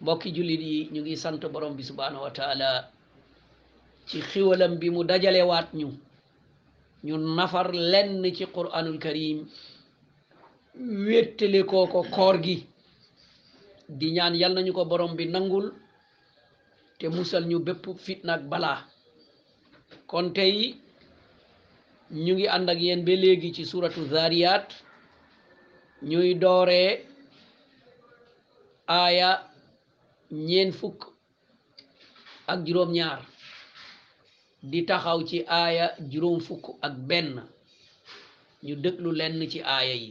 mbokki jullit yi ñu ngi sant borom bi subhaanahu wa taala ci xiwalam bi mu dajalewaat ñu ñu nafar lenn ci quraanul karim wéttale kooko koor gi di ñaan yal nañu ko borom bi nangul te musal ñu bépp fitna ak balaa kon tey ñu ngi ànd ak yéen ba léegi ci suratu zariyat ñuy dooree aaya ñeen fukk ak juróom-ñaar di taxaw ci aaya juróom fukk ak benn ñu déglu lenn ci aaya yi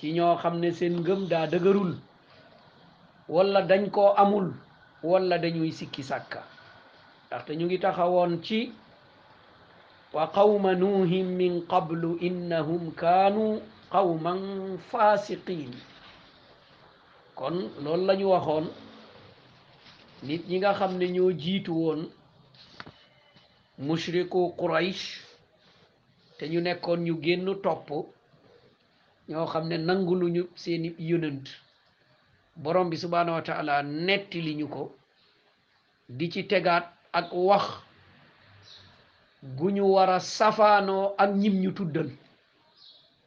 ci ñoo xam ne seen ngëm daa dëgërul wala dañ koo amul wala dañuy sikki sàkka ndaxte ñu ngi taxawoon ci wa qawma nuuhin min qablu innahum kaanu qawman fasiqin kon loolu la ñu waxoon nit ñi nga xam ne ñoo jiitu woon mushriku quraysh te ñu nekkoon ñu génn topp ñoo xam ne nangu luñu seeni yonent borom bi subhaanahu wa taala netti li ñu ko di ci tegaat ak wax gu ñu war a safaanoo ak ñim ñu tuddal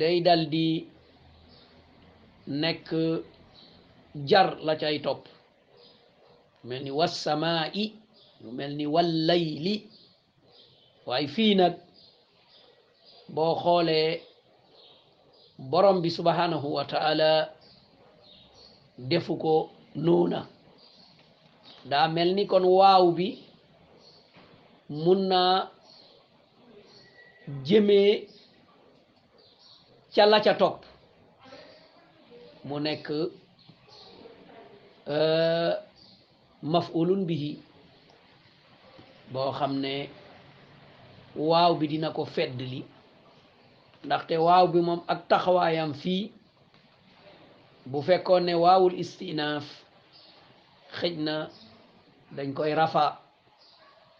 day dal di nekk jar la cay topp mel ni wassamaa i lu mel ni wallayli waaye fii nag boo xoolee borom bi subhanahu wa taala defu ko noona daa mel ni kon waaw bi mun naa jëmee ca la ca topp mu nekk euh, mafulun bihi boo xam ne waaw bi dina ko fedd li ndaxte waaw bi moom ak taxawaayam fii bu fekkoon ne waawul istinaaf xëj na dañ koy rafa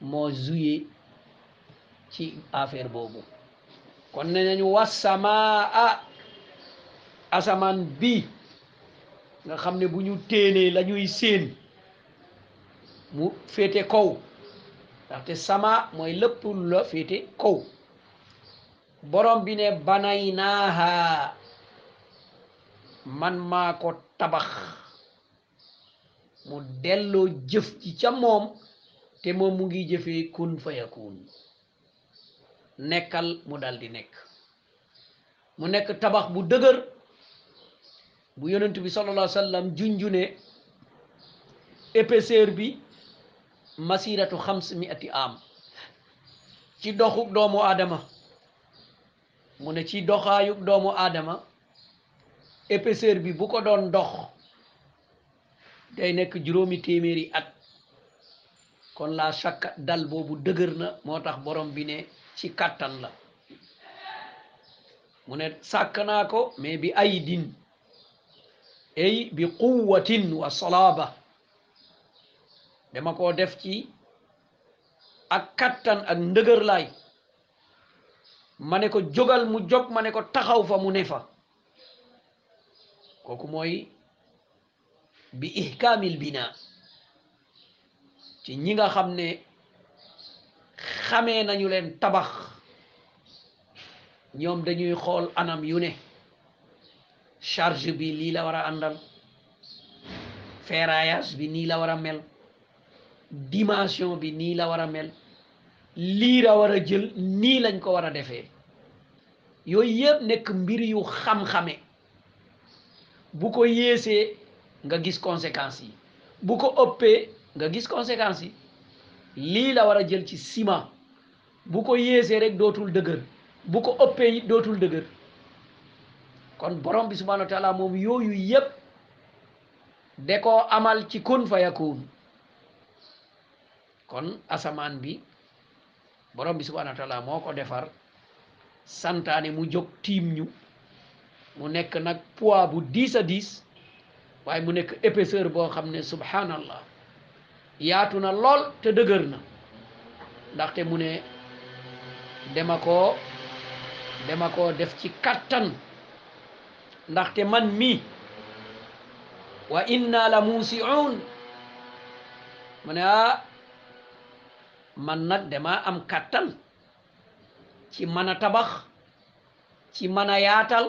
moo joué ci affaire boobu kon ne nañu wasamaa asamaan bi nga xam ne bu ñu téenee la ñuy séen mu féete kow ndaxte sama mooy lépp la féete kow borom bi ne banay naaha man maa ko tabax mu delloo jëf ci ca moom te moom mu ngi jëfee kun fayakun nekkal mu dal di nekk mu nekk tabax bu dëgër bu yonent bi sallallahu alayhi wa sallam junjune épaisseur bi masiratu xams mi ati am ci doxu doomu aadama mu ne ci doxaayu doomu aadama épaisseur bi bu ko doon dox day nekk juróomi téeméeri at kon la chaque dal boobu dëgër na moo tax borom bi ne ci kàttan la mu ne sàkk naa ko mais bi ay din ay bi quwwatin wa salaaba dama koo def ci ak kattan ak ndëgërlaay ma ne ko jógal mu jóg ma ne ko taxaw fa mu ne fa kooku mooy bi ihkaamil bina ci ñi nga xam ne xamee nañu leen tabax ñoom dañuy xool anam yu ne charge bi lii la war a àndal ferraillage bi nii la war a mel dimension bi nii la war a mel lii la war a jël nii lañ ko war a defee yooyu yëpp nekk mbir yu xam-xame bu ko yéesee nga gis conséquences yi bu ko ëppee nga gis conséquences yi lii la war a jël ci ciment bu ko yéesee rek dootul dëgër bu ko ëppee it dootul dëgër kon borom bi subhanahu wa taala moom yooyu yëpp de koo amal ci kun fa yakun kon asamaan bi borom bi subhanahu wa taala moo ko defar santaane mu jóg tiim ñu mu nekk nag poids bu diis a diis waaye mu nekk épaisseur boo xam ne subhanallah yaatu na lool te dëgër na ndaxte mu ne dama koo dama koo def ci kattan ndaxte man mi wa inna la muusiun mu ne ah man nag dama am kattan ci mën a tabax ci mën a yaatal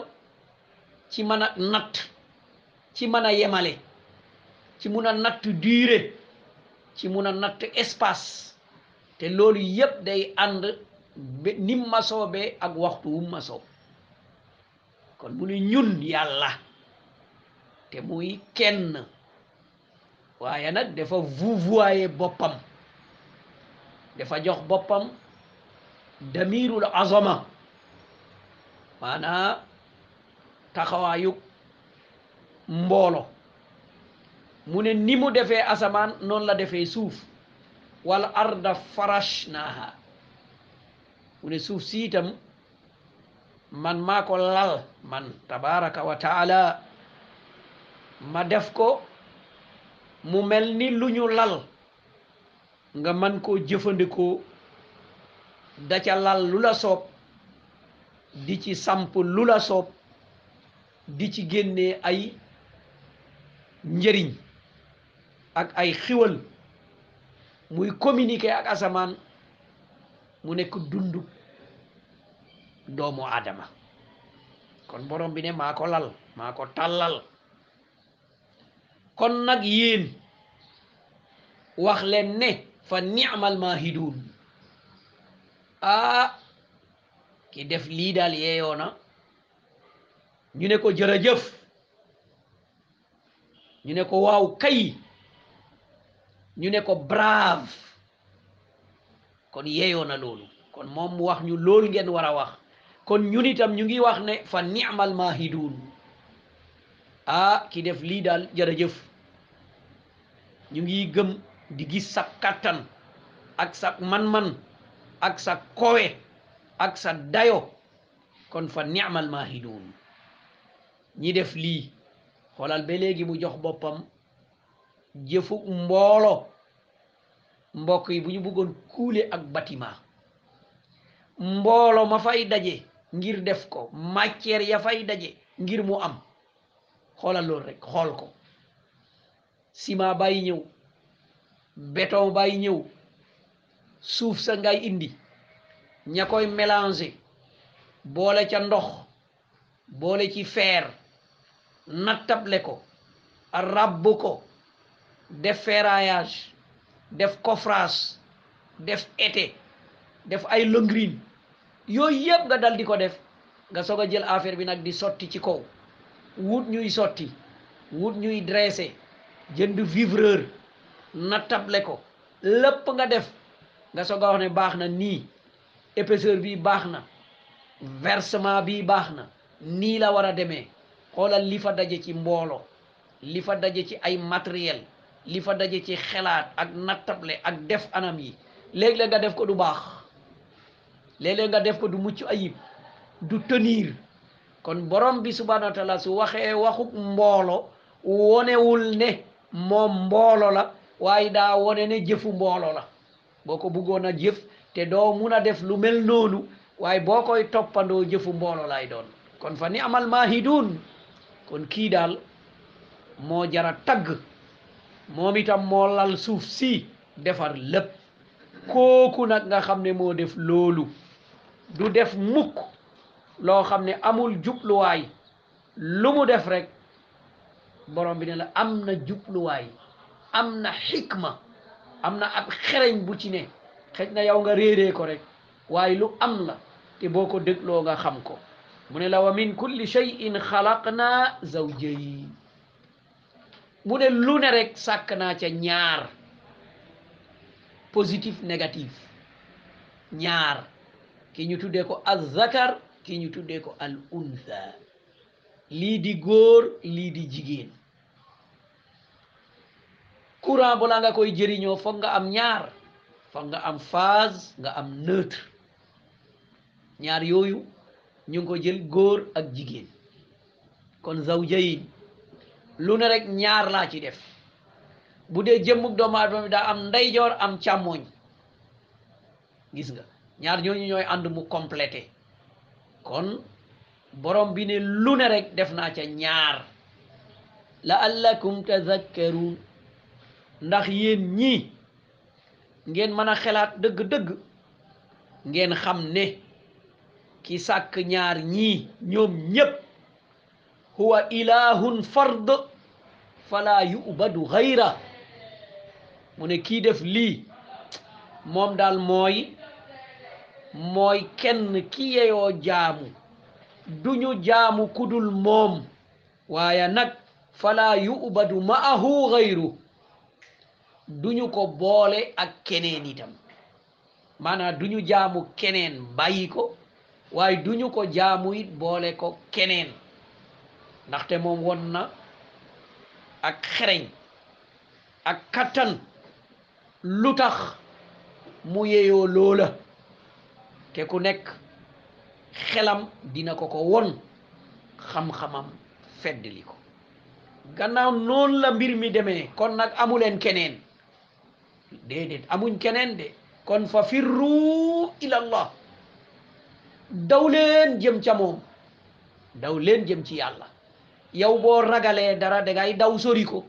ci mën a natt ci mën a yemale ci mun a natt durée ci mun a natt espace te loolu yépp day ànd ni ma soobee ak waxtu wu ma soob kon mu ne ñun yàlla te muy kenn waaye nag dafa vouvoyer boppam dafa jox boppam damirul azama maanaa taxawaayu mboolo mu ne ni mu defee asamaan noonu la defee suuf wal arda farashnaaha mu ne suuf si itam man maa ko lal man tabaraka wa taala ma def ko mu mel ni lu ñu lal nga man koo jëfandikoo da ca lal lu la soob di ci samp lu la soob di ci génnee ay njëriñ ak ay xiwal muy communiquer ak asamaan mu nekk dundu doomu aadama kon borom bi ne maa ko lal maa ko tàllal kon nag yéen wax leen ne fa ni'mal maahiduun ah ki def lii daal yeeyoo na ñu ne ko jërëjëf ñu ne ko waaw kay ñu ne ko brave kon yeeyoo na loolu kon moom mu wax ñu loolu ngeen war a wax kon ñun itam ñu ngi wax ne fa ni'mal maahiduun ah ki def lii daal jërëjëf ñu ngi gëm di gis sa kàttan ak sa man-man ak sa kowe ak sa dayo kon fa ni'mal maahiduun ñi def lii xoolal ba léegi mu jox boppam jëfu mboolo mbokk yi bu ñu bëggoon kuule ak bâtiment mboolo ma fay daje ngir def ko matière ya fay daje ngir mu am xoolal loolu rek xool ko ciment bay ñëw béton bay ñëw suuf sa ngay indi ña koy mélanger boole ca ndox boole ci feer nattable ko ràbb ko def ferraillage def coffrage def été def ay longrine yooyu yëpp nga dal di ko def nga soog a jël affaire bi nag di sotti ci kaw wut ñuy sotti wut ñuy dressé jënd vivreur nattable ko lépp nga def nga soog a wax ne baax na nii épaisseur bi baax na versement bi baax na nii la war a demee xoolal li fa daje ci mbooloo li fa daje ci ay matériel li fa daje ci xelaat ak nattable ak def anam yi léeg-léeg nga def ko du baax léeg-léeg nga def ko du mucc ayib du tenir kon borom bi subhanahu wa taala su waxee waxuk mboolo wonewul ne moom mboolo la waaye daa wone ne jëfu mboolo la boo ko bëggoon a jëf te doo mun a def lu mel noonu waaye boo koy toppandoo jëfu mbooloo lay doon kon fa ni amal maahidun kon kii daal moo jara tagg moom itam moo lal suuf si defar lépp kooku nag nga xam ne moo def loolu du def mukk loo xam ne amul jubluwaay lu mu def rek borom bi ne la am na jubluwaay am na xikma am na ab xereñ bu ci ne xëj na yow nga réeree ko rek waaye lu am la te boo ko dégloo nga xam ko mu ne la wa min kulli shay'in xalaqna zawjayn mu ne lu ne rek sàkk naa ca ñaar positif négatif ñaar ki ñu tuddee ko al zakar ki ñu tuddee ko al untha lii di góor lii di jigéen courant balaa nga koy jëriñoo foog nga am ñaar foog nga am phase nga am neutre ñaar yooyu ñu ngi ko jël góor ak jigéen kon zawjayn lu ne rek ñaar laa ci def bu dee jëmmug doomu aadama bi daa am ndeyjoor am càmmooñ gis nga ñaar ñooñu ñooy ànd mu complété kon borom bi ne lu ne rek def naa ca ñaar la'allakum tazakkaruun ndax yéen ñii ngeen mën a xelaat dëgg-dëgg ngeen xam ne ki sàkk ñaar ñii ñoom ñépp huwa ilahun fard fala yubadu xayra mu ne kii def lii moom daal mooy mooy kenn ki yeyoo jaamu duñu jaamu kudul moom waaye nag fala yubadu maahu xayru duñu ko boole ak keneen itam maanaam duñu jaamu keneen bàyyi ko waaye duñu ko jaamu it boole ko keneen ndaxte moom won na ak xereñ ak kattan lu tax mu yeyoo loola te ku nekk xelam dina ko ko won xam-xamam feddli ko gannaaw noonu la mbir mi demee kon nag amuleen keneen déedéet amuñ keneen de kon fa firru ilallah daw leen jëm ca moom daw leen jëm ci yàlla yow boo ragalee dara da ngay daw sori ko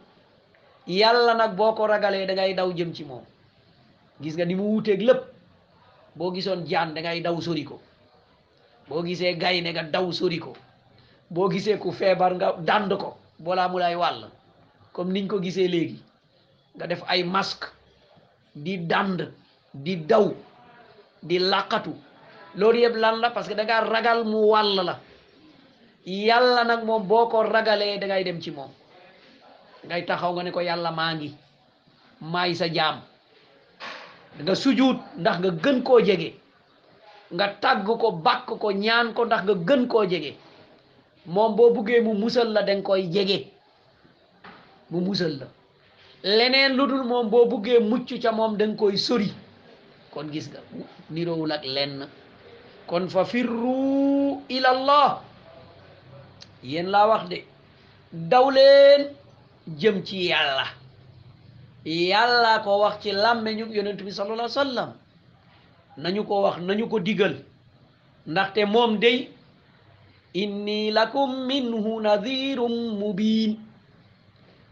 yàlla nag boo ko ragalee da ngay daw jëm ci moom gis nga ni mu wuuteeg lépp boo gisoon jaan da ngay daw sori ko boo gisee gaynde nga daw sori ko boo gisee ku feebar nga dànd ko balaa mu lay wàll comme niñ ko gisee léegi nga def ay masque di dànd di daw di làqatu loolu yëpp lan la parce que da ragal mu wàll la yàlla nag moom boo ko ragalee dangay dem ci moom ngay taxaw nga ne ko yàlla maa ngi maay sa jaam nga sujuut ndax nga gën koo jege nga tàgg ko bàkk ko ñaan ko ndax nga gën koo jege moom boo buggee mu musal la danga koy jege mu musal la leneen lu dul moom boo buggee mucc ca moom danga koy sori kon gis nga niroowul ak lenn kon fa firru ilallah yéen laa wax de daw leen jëm ci yàlla yàlla ko wax ci làmmeñu yonent bi sallallahu alayhi wa sallam nañu ko wax nañu ko digal ndaxte moom day inni lakum minhu nadirum mubin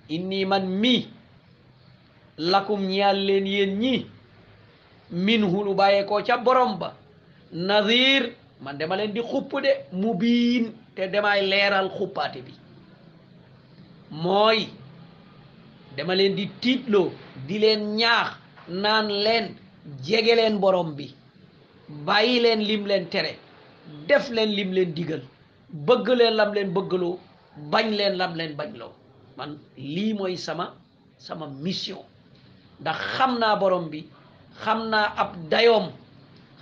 inni man mi lakum ñaal leen yéen ñi minhu lu bàyyee koo ca borom ba nadir man dama leen di xupp de mubin te damay leeral xuppaate bi mooy dama leen di tiitloo di leen ñaax naan leen jege leen borom bi bàyyi leen lim leen tere def leen lim leen digal bëgg leen lam leen bëggaloo bañ leen lam leen bañloo man lii mooy sama sama mission ndax xam naa borom bi xam naa ab dayoom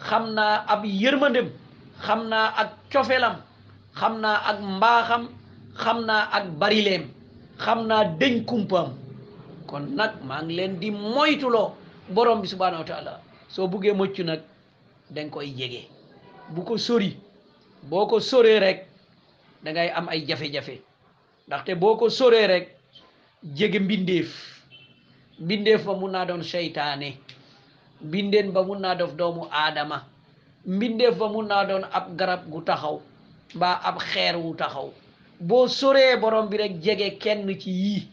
xam naa ab yërmandem xam naa ak cofelam xam naa ak mbaaxam xam naa ak barileem xam naa dëñ kumpaam kon nag maa ngi leen di moytuloo borom bi subhaanahu wa taala soo buggee mucc nag danga koy jege bu ko sori boo ko soree rek dangay am ay jafe-jafe ndaxte boo ko soree rek jege mbindeef mbindeef ba mun naa doon seytaane mbindeen ba mun naa def doomu aadama mbindeef ba mun naa doon ab garab gu taxaw mbaa ab xeer wu taxaw boo soree borom bi rek jege kenn ci yii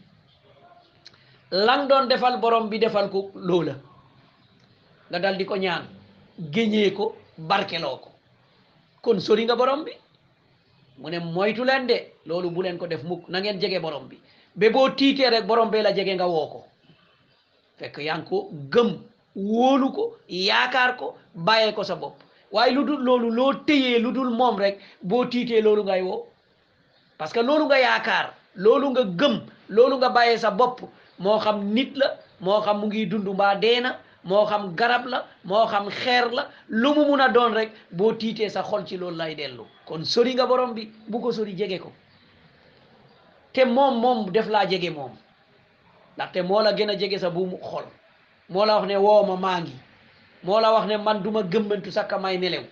lang doon defal borom bi defal ko loola nga dal di ko ñaan géñee ko barkeloo ko kon sori nga borom bi mu ne moytu leen de loolu bu leen ko def mukk na ngeen jege borom bi ba boo tiitee rek borom bee la jege nga woo ko fekk yaa ngi ko gëm wóolu ko yaakaar ko bàyyee ko sa bopp waaye lu dul loolu loo téyee lu dul moom rek boo tiitee loolu ngay woo parce que loolu nga yaakaar loolu nga gëm loolu nga bàyyee sa bopp moo xam nit la moo xam mu ngi dund mbaa dee na moo xam garab la moo xam xeer la lu mu mun a doon rek boo tiitee sa xol ci loolu lay dellu kon sori nga borom bi bu ko sori jege ko te moom moom def laa jege moom ndaxte moo la gën a jege sa buumu xol moo la wax ne woo ma maa ngi moo la wax ne man duma ma gëmmantu sakka may nelew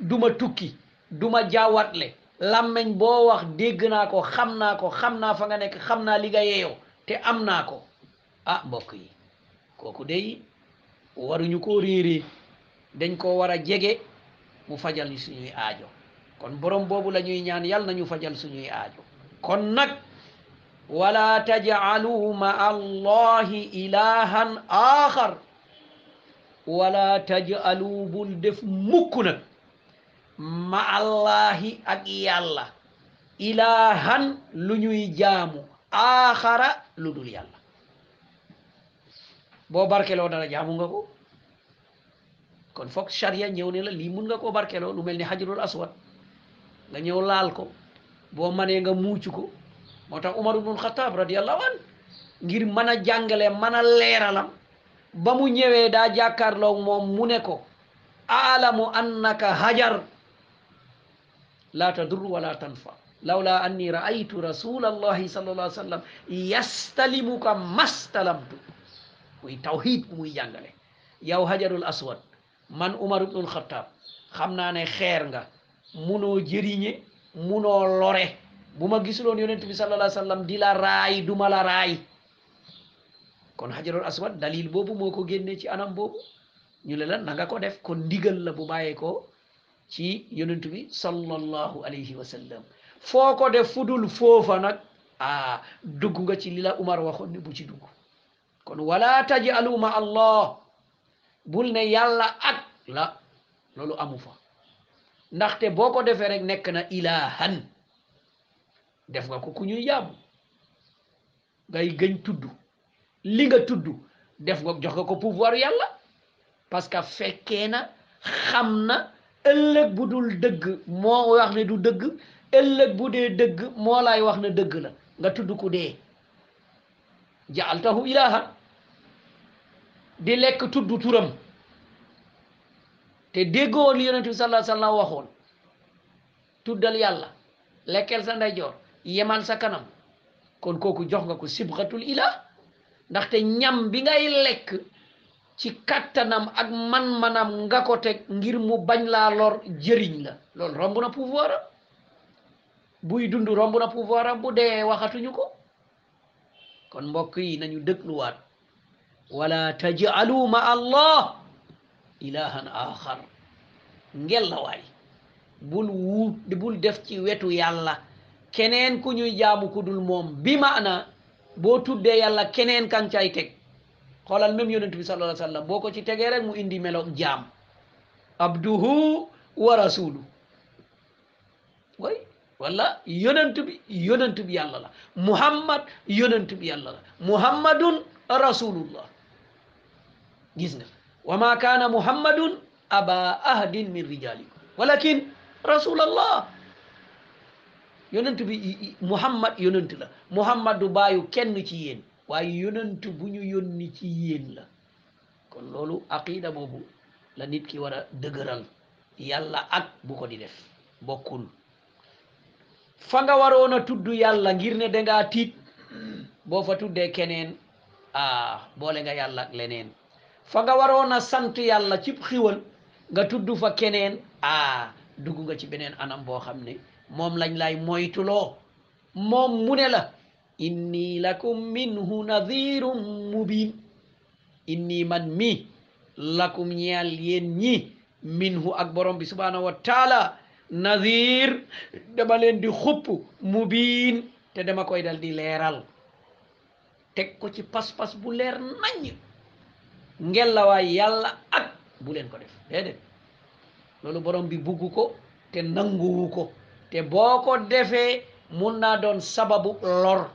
du ma tukki du ma jaawatle làmmeñ boo wax dégg naa ko xam naa ko xam naa fa nga nekk xam naa li nga yeeyoo te am naa ko ah mbokk yi kooku day waruñu ko réeree dañ ko war a jege mu fajal ñu suñuy aajo kon borom boobu la ñuy ñaan yàlla nañu fajal suñuy aajo kon nag wala tajcalu ma allahi ilahan axar wala tajcalu bul def mukk nag ma allahi ak yàlla ilaahan lu ñuy jaamu aaxara lu dul yàlla boo barkeloo dara jaamu nga ko kon foog charia ñëw ne la lii mun nga koo barkeloo lu mel ni xajarul aswad nga ñëw laal ko boo manee nga muuc ko moo tax Umar ibnul Xataab radiyallahu an ngir mën a jàngale mën a leeralam ba mu ñëwee daa jàkkaarloog moom mu ne ko aalamu annaka hajar laa tadur wala tanfa lawla anni raaytu rasulallahi sallallahu alayhi wa sallam yastalimuka mastalamtu muy tawhid bu muy jàngale yow hajarul aswad man umar ibnul xataab xam naa ne xeer nga munoo jëriñe munoo lore bu ma gisuloon yonent bi sallallahu alayhi wa sallam di la raay du ma la raay kon hajarul aswad dalil boobu moo ko génnee ci anam boobu ñu ne la na nga ko def kon ndigal la bu bàyyee ko ci yonent bi sallallahu alayhi wa sallam foo ko def fudul foofa nag ah dugg nga ci li la Umar waxoon ne bu ci dugg kon wala tajalu ma allah bul ne yàlla ak la loolu amu fa ndaxte boo ko defee rek nekk na ilahan def nga ko ku ñuy jaamu ngay gëñ tudd li nga tudd def nga jox nga ko pouvoir yàlla parce que fekkee na xam na ëllëg bu dul dëgg moo wax ne du dëgg ëllëg bu dee dëgg moo lay wax ne dëgg la nga tudd ku dee jaaltahu ilahan di lekk tudd turam te déggoon li yonent bi sallallahu alayhi wa sallam waxoon tuddal yàlla lekkeel sa ndeyjoor yemal sa kanam kon kooku jox nga ko sibxatul ilah ndaxte ñam bi ngay lekk ci kàttanam ak man-manam nga ko teg ngir mu bañ laa lor jëriñ la loolu romb na pouvoir am buy dund romb na pouvoir am bu dee waxatuñu ko kon mbokk yi nañu dégluwaat wala taj'alu ma allah ilahan axar ngellawaay bul wuut bul def ci wetu yàlla keneen ku ñuy jaamu ku dul moom bi maana boo tuddee yàlla keneen kan cay teg xoolal même yonent bi sallallahu alayhi wa sallam boo ko ci tegee rek mu indi meloom jaam abduhu wa rasulu way wala yonent bi yonent bi yàlla la muhammad yonent bi yàlla la muhammadun rasulullah gis nga wa ma kaana muhammadun aba ahadin min rijalikum walakin rasulallah yonent bi muhammad yonent la muhammad du baayu kenn ci yéen waaye yonent bu ñu yónni ci yéen la kon loolu aqida boobu la nit ki war a dëgëral yàlla ak bu ko di def bokkul fa nga waroon a tudd yàlla ngir ne dangaa tiit boo fa tuddee keneen ah boole nga yàlla ak leneen fa nga waroon a sant yàlla cib xiwal nga tudd fa keneen ah dugg nga ci beneen anam boo xam ne moom lañ lay moytuloo moom mu ne la inni lakum minhu nadhirun mubin inni man mi lakum ñeel yéen ñi minhu ak borom bi subhanahu wa taala nadhir dama leen di xupp mubin te dama koy dal di leeral teg ko ci pas-pas bu leer naññ ngelawaay yàlla ak bu leen ko def déedéet loolu borom bi bugg ko te nanguwu ko te boo ko defee mun naa doon sababu lor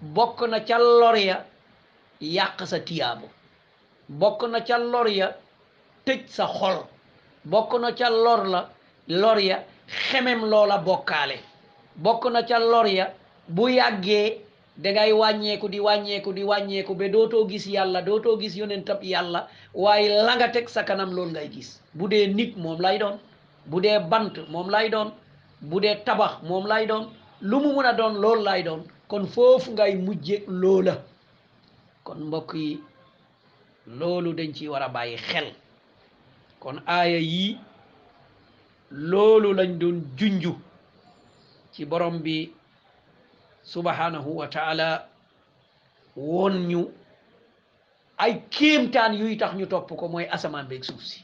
bokk na ca lor ya yàq sa tiyaabo bokk na ca lor ya tëj sa xol bokk na ca lor la lor ya xemem loola bokkaale bokk na ca lor ya bu yàggee dangay wàññeeku di wàññeeku di wàññeeku ba dootoo gis yàlla dootoo gis yonentab yàlla waaye la nga teg sa kanam loolu ngay gis bu dee nit moom lay doon bu dee bant moom lay doon bu dee tabax moom lay doon lu mu mun a doon loolu lay doon kon foofu ngay mujje loola kon mbokk yi loolu dañ ci war a bàyyi xel kon aaya yi loolu lañ doon junju ci borom bi subhanahu wa taala woon ñu ay kéemtaan yuy tax ñu topp ko mooy asamaan beeg suuf si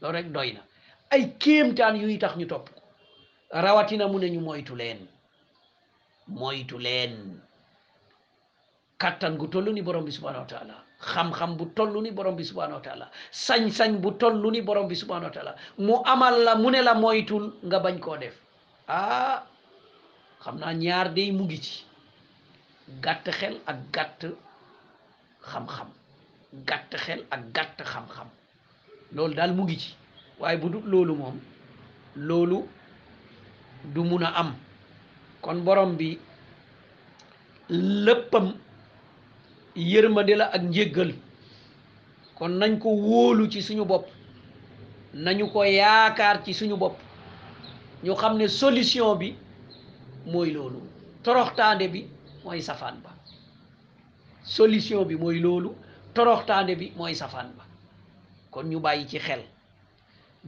loolu rek doy na ay kéemtaan yuy tax ñu topp ko rawatina mu ne ñu moytu leen moytu leen kàttan gu toll ni borom bi subhanahu wa taala xam-xam bu toll ni borom bi subhanahu wa taala sañ-sañ bu toll ni borom bi subhanahu wa taala mu amal la mu ne la moytul nga bañ koo def ah xam naa ñaar day mu ngi ci gàtt xel ak gàtt xam-xam gàtt xel ak gàtt xam-xam loolu daal mu ngi ci waaye bu dul loolu moom loolu du mun a am kon borom bi léppam yërmande la ak njéggal kon nañ ko wóolu ci suñu bopp nañu ko yaakaar ci suñu bopp ñu xam ne solution bi mooy loolu toroxtaande bi mooy safaan ba solution bi mooy loolu toroxtaande bi mooy safaan ba kon ñu bàyyi ci xel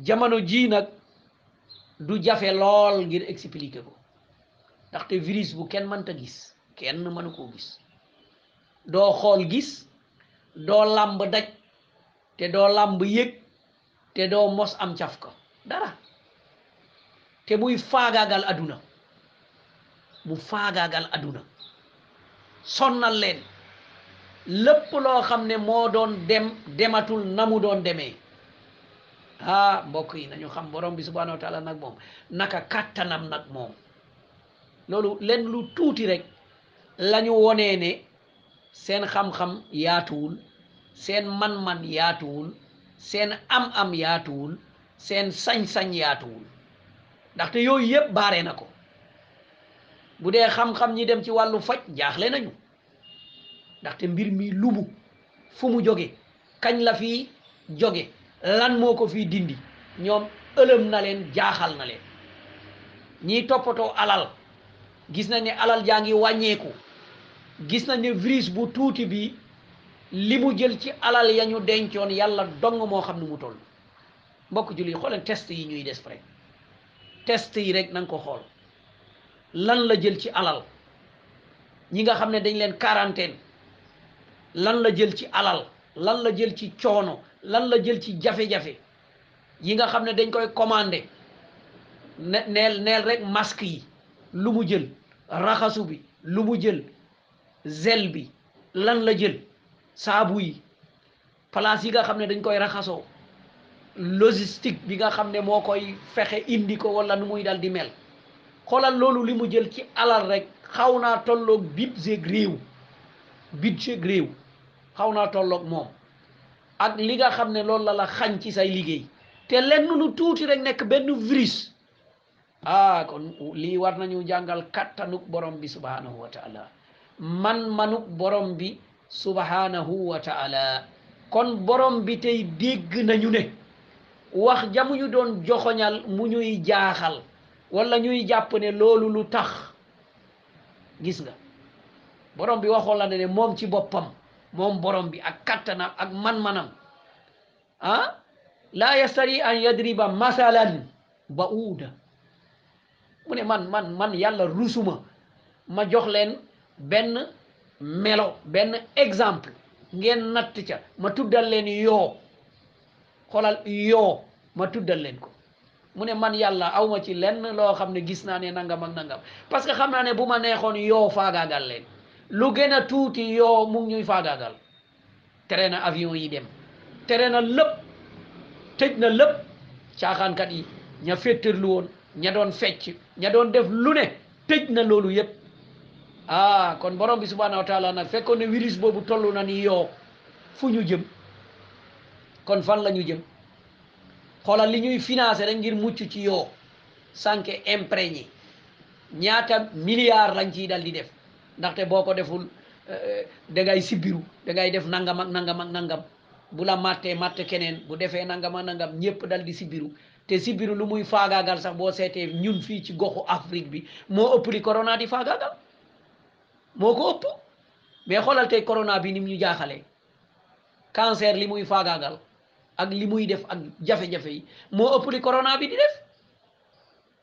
jamono jii nag du jafe lool ngir expliquer ko ndaxte virus bu kenn mënta gis kenn mënu koo gis doo xool gis doo làmb daj te doo làmb yëg te doo mos am cafka dara te muy faagaagal adduna mu faagaagal adduna sonnal leen lépp loo xam ne moo doon dem dematul na mu doon demee ah mbokk yi nañu xam borom bi subhanahu wa taala nag moom naka kàttanam nag moom loolu leen lu tuuti rek lañu wonee ne seen xam-xam yaatuwul seen man-man yaatuwul seen am-am yaatuwul seen sañ-sañ yaatuwul ndaxte yooyu yëpp baare na ko bu dee xam-xam ñi dem ci wàllu faj jaaxle nañu ndaxte mbir mi lumu fu mu jóge kañ la fi jóge lan moo ko fi dindi ñoom ëlëm na leen jaaxal na leen ñiy toppatoo alal gis nañ ne alal jaa ngi wàññeeku gis nañ ne virus bu tuuti bi li mu jël ci alal ya ñu dencoon yàlla dong moo xam ne mu toll mbokk julli xooleen test yi ñuy des rek test yi rek na ko xool lan la jël ci alal ñi nga xam ne dañ leen quarantaine lan la jël ci alal lan la jël ci coono lan la jël ci jafe-jafe yi nga xam ne dañ koy commandé ne neel neel rek masque yi lu mu jël raxasu bi lu mu jël zel bi lan la jël saabu yi place yi nga xam ne dañ koy raxasoo logistique bi nga xam ne moo koy fexe indi ko wala nu muy dal di mel xoolal loolu li mu jël ci alal rek xaw naa tolloog budget réew budget réew xaw naa tolloog moom ak li nga xam ne loolu la la xañ ci say liggéey te lenn lu tuuti rek nekk benn virus ah kon lii war nañu jàngal kattanuk borom bi subhanahu wa taala man manuk borom bi subhanahu wa taala kon borom bi tey dégg nañu ne wax jamuñu doon joxoñal mu ñuy jaaxal wala ñuy jàpp ne loolu lu tax gis nga borom bi waxoon la ne moom ci boppam moom borom bi ak kattanam ak man-manam ah laa yastari an yadriba masalan ba uuda mu ne man man man yàlla rusuma ma jox leen benn melo benn exemple ngeen natt ca ma tuddal leen yoo xoolal yoo ma tuddal leen ko mu ne man yàlla awma ci lenn loo xam ne gis naa ne nangam ak nangam parce que xam naa ne bu ma neexoon yoo faagaagal leen lu gën a tuuti yoo mu ñuy faagaagal tere na avion yi dem tere na lépp tëj na lépp caaxaankat yi ña féttarlu woon ña doon fecc ña doon def lu ne tëj na loolu yépp ah kon borom bi subhanahu wa taala nag fekkoon ne virus boobu toll na ni yoo fu ñu jëm kon fan la ñu jëm xoolal li ñuy financé rek ngir mucc ci yoo sànke imprégné ñaata milliards lañ ciy dal di def ndaxte boo ko deful eh, dangay sibbiru dangay def nangam ak nangam ak nangam bu la màttee màtt keneen bu defee nangam ak nangam ñëpp dal di sibbiru te si biir lu muy faagaagal sax boo seetee ñun fii ci goxu Afrique bi moo ëpp li corona di faagaagal moo ko ëpp mais xoolal tey corona bi ni mu ñu jaaxalee cancer li muy faagaagal ak li muy def ak jafe-jafe yi moo ëpp li corona bi di def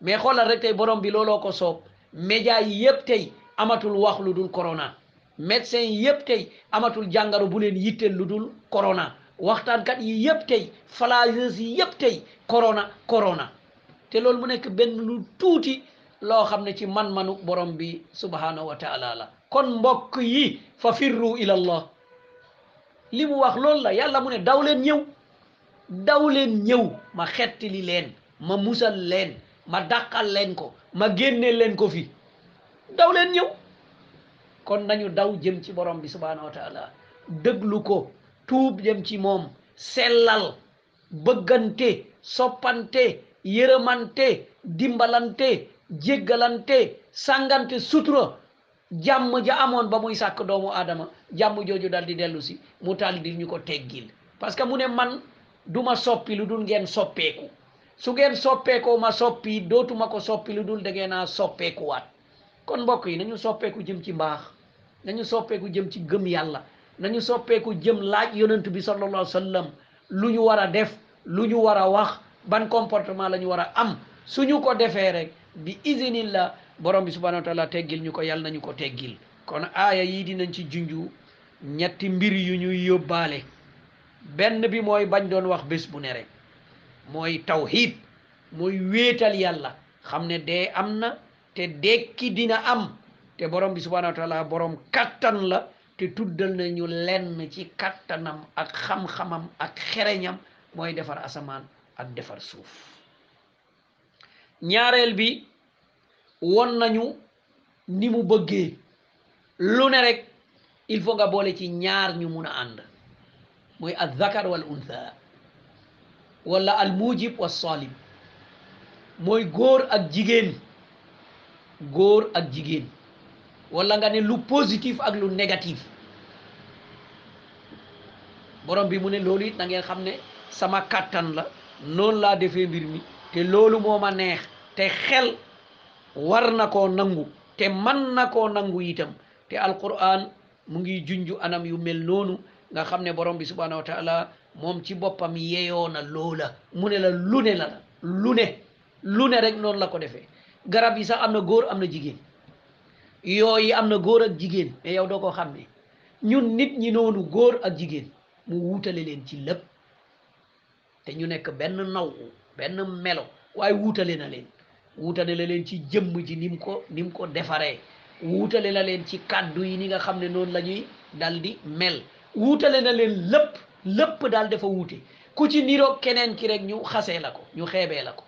mais xoolal rek tey borom bi looloo ko soob média yi yëpp tey amatul wax lu dul corona médecin yi yëpp tey amatul jàngaro bu leen yitteel lu dul corona waxtaankat yi yëpp tey falages yi yëpp tey corona corona te loolu mu nekk benn lu tuuti loo xam ne ci man-manu borom bi subhanahu wa taala la kon mbokk yi fa firru ila allah li mu wax loolu la yàlla mu ne daw leen ñëw daw leen ñëw ma xettili leen ma musal leen ma dàqal leen ko ma génneel leen ko fi daw leen ñëw kon nañu daw jëm ci borom bi subhanahu wa taala déglu ko tuub jëm ci moom sellal bëggante soppante yërëmante dimbalante jéggalante sàngante sutura jàmm ja amoon ba muy sàkk doomu aadama jàmm jooju dal di dellu si mu tal di ñu ko teggil parce que mu ne man duma soppi lu dul ngeen soppeeku su ngeen soppeekoo ma soppi dootuma ko soppi lu dul da ngeen a soppeekuwaat kon mbokk yi nañu soppeeku jëm ci mbaax nañu soppeeku jëm ci gëm yàlla nañu soppeeku jëm laaj yonent bi sallallahu alayhi wa sallam lu ñu war a def lu ñu war a wax ban comportement la ñu war a am su ñu ko defee rek bi isinillah borom bi subhanahu wa taala teggil ñu ko yàlla nañu ko teggil kon aaya yi dinañ ci junju ñetti mbir yu ñuy yóbbaale benn bi mooy bañ doon wax bés bu ne rek mooy tawhid mooy wéetal yàlla xam ne dee am na te dekki dina am te borom bi subhanahu wa taala borom kattan la te tuddal nañu lenn ci kàttanam ak xam-xamam ak xereñam mooy defar asamaan ak defar suuf ñaareel bi won nañu ni mu bëggee lu ne rek il faut nga boole ci ñaar ñu mun a ànd muy al zakar wal untha wala al mujib wa salib mooy góor ak jigéen góor ak jigéen wala nga ne lu positif ak lu négatif borom bi mu ne loolu it na ngeen xam ne sama kàttan la noonu laa defee mbir mi te loolu moo ma neex te xel war na koo nangu te man na koo nangu itam te alquran mu ngi junj anam yu mel noonu nga xam ne borom bi subhanahu wa moom ci boppam yeyoo na loola mu ne la lu ne la lu ne lu ne rek noonu la ko defee garab yi sax am na góor am na jigéen yooyu am na góor ak jigéen mais yow doo ko xam ne ñun nit ñi noonu góor ak jigéen mu wuutale leen ci lépp te ñu nekk benn naw benn melo waaye wuutale na leen wuutale la leen ci jëmm ji ni ko ni ko defaree wuutale la leen ci kàddu yi ni nga xam ne noonu la ñuy dal di mel wuutale na leen lépp lépp daal dafa wuute ku ci niroog keneen ki rek ñu xasee la ko ñu xeebee la ko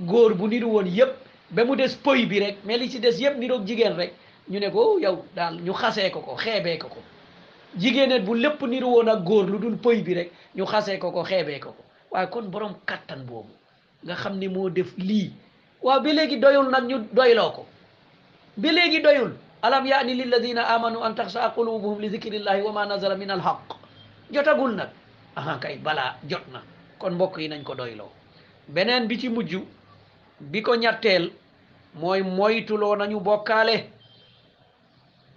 góor bu niru woon yëpp ba mu des pëy bi rek mais li ci des yëpp niroog jigéen rek ñu ne ko yow daal ñu xasee ko ko xeebee ko ko jigéenet bu lépp niru woon ak góor lu dul pëy bi rek ñu xasee ko ko xeebee ko ko waaye kon borom kattan boobu nga xam ni moo def lii waaw ba léegi doyul nag ñu doyloo ko ba léegi doyul alam yaani lilladina amanu an taxsaa qulubuhum li zikrillahi wa ma nazala min alhaq jotagul nag aha kay balaa jot na kon mbokk yi nañ ko doyloo beneen bi ci mujj bi ko ñatteel mooy moytuloo nañu bokkaale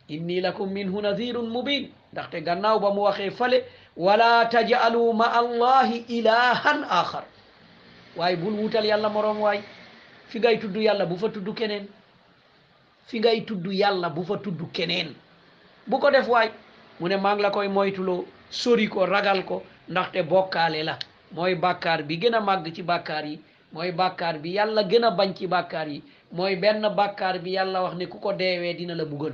inni lakum minhu nadirun mubin ndaxte gannaaw ba mu waxee fale wala tajalu ma allahi ilahan axar waaye bul wutal yàlla moroom waay fi ngay tudd yàlla bu fa tudd keneen fi ngay tudd yàlla bu fa tudd keneen bu ko def waay mu ne maa ngi la koy moytuloo sori ko ragal ko ndaxte bokkaale la mooy bàkkaar bi gën a màgg ci bàkkaar yi mooy bàkkaar bi yàlla gën a bañ ci bàkkaar yi mooy benn bàkkaar bi yàlla wax ne ku ko deewee dina la buggal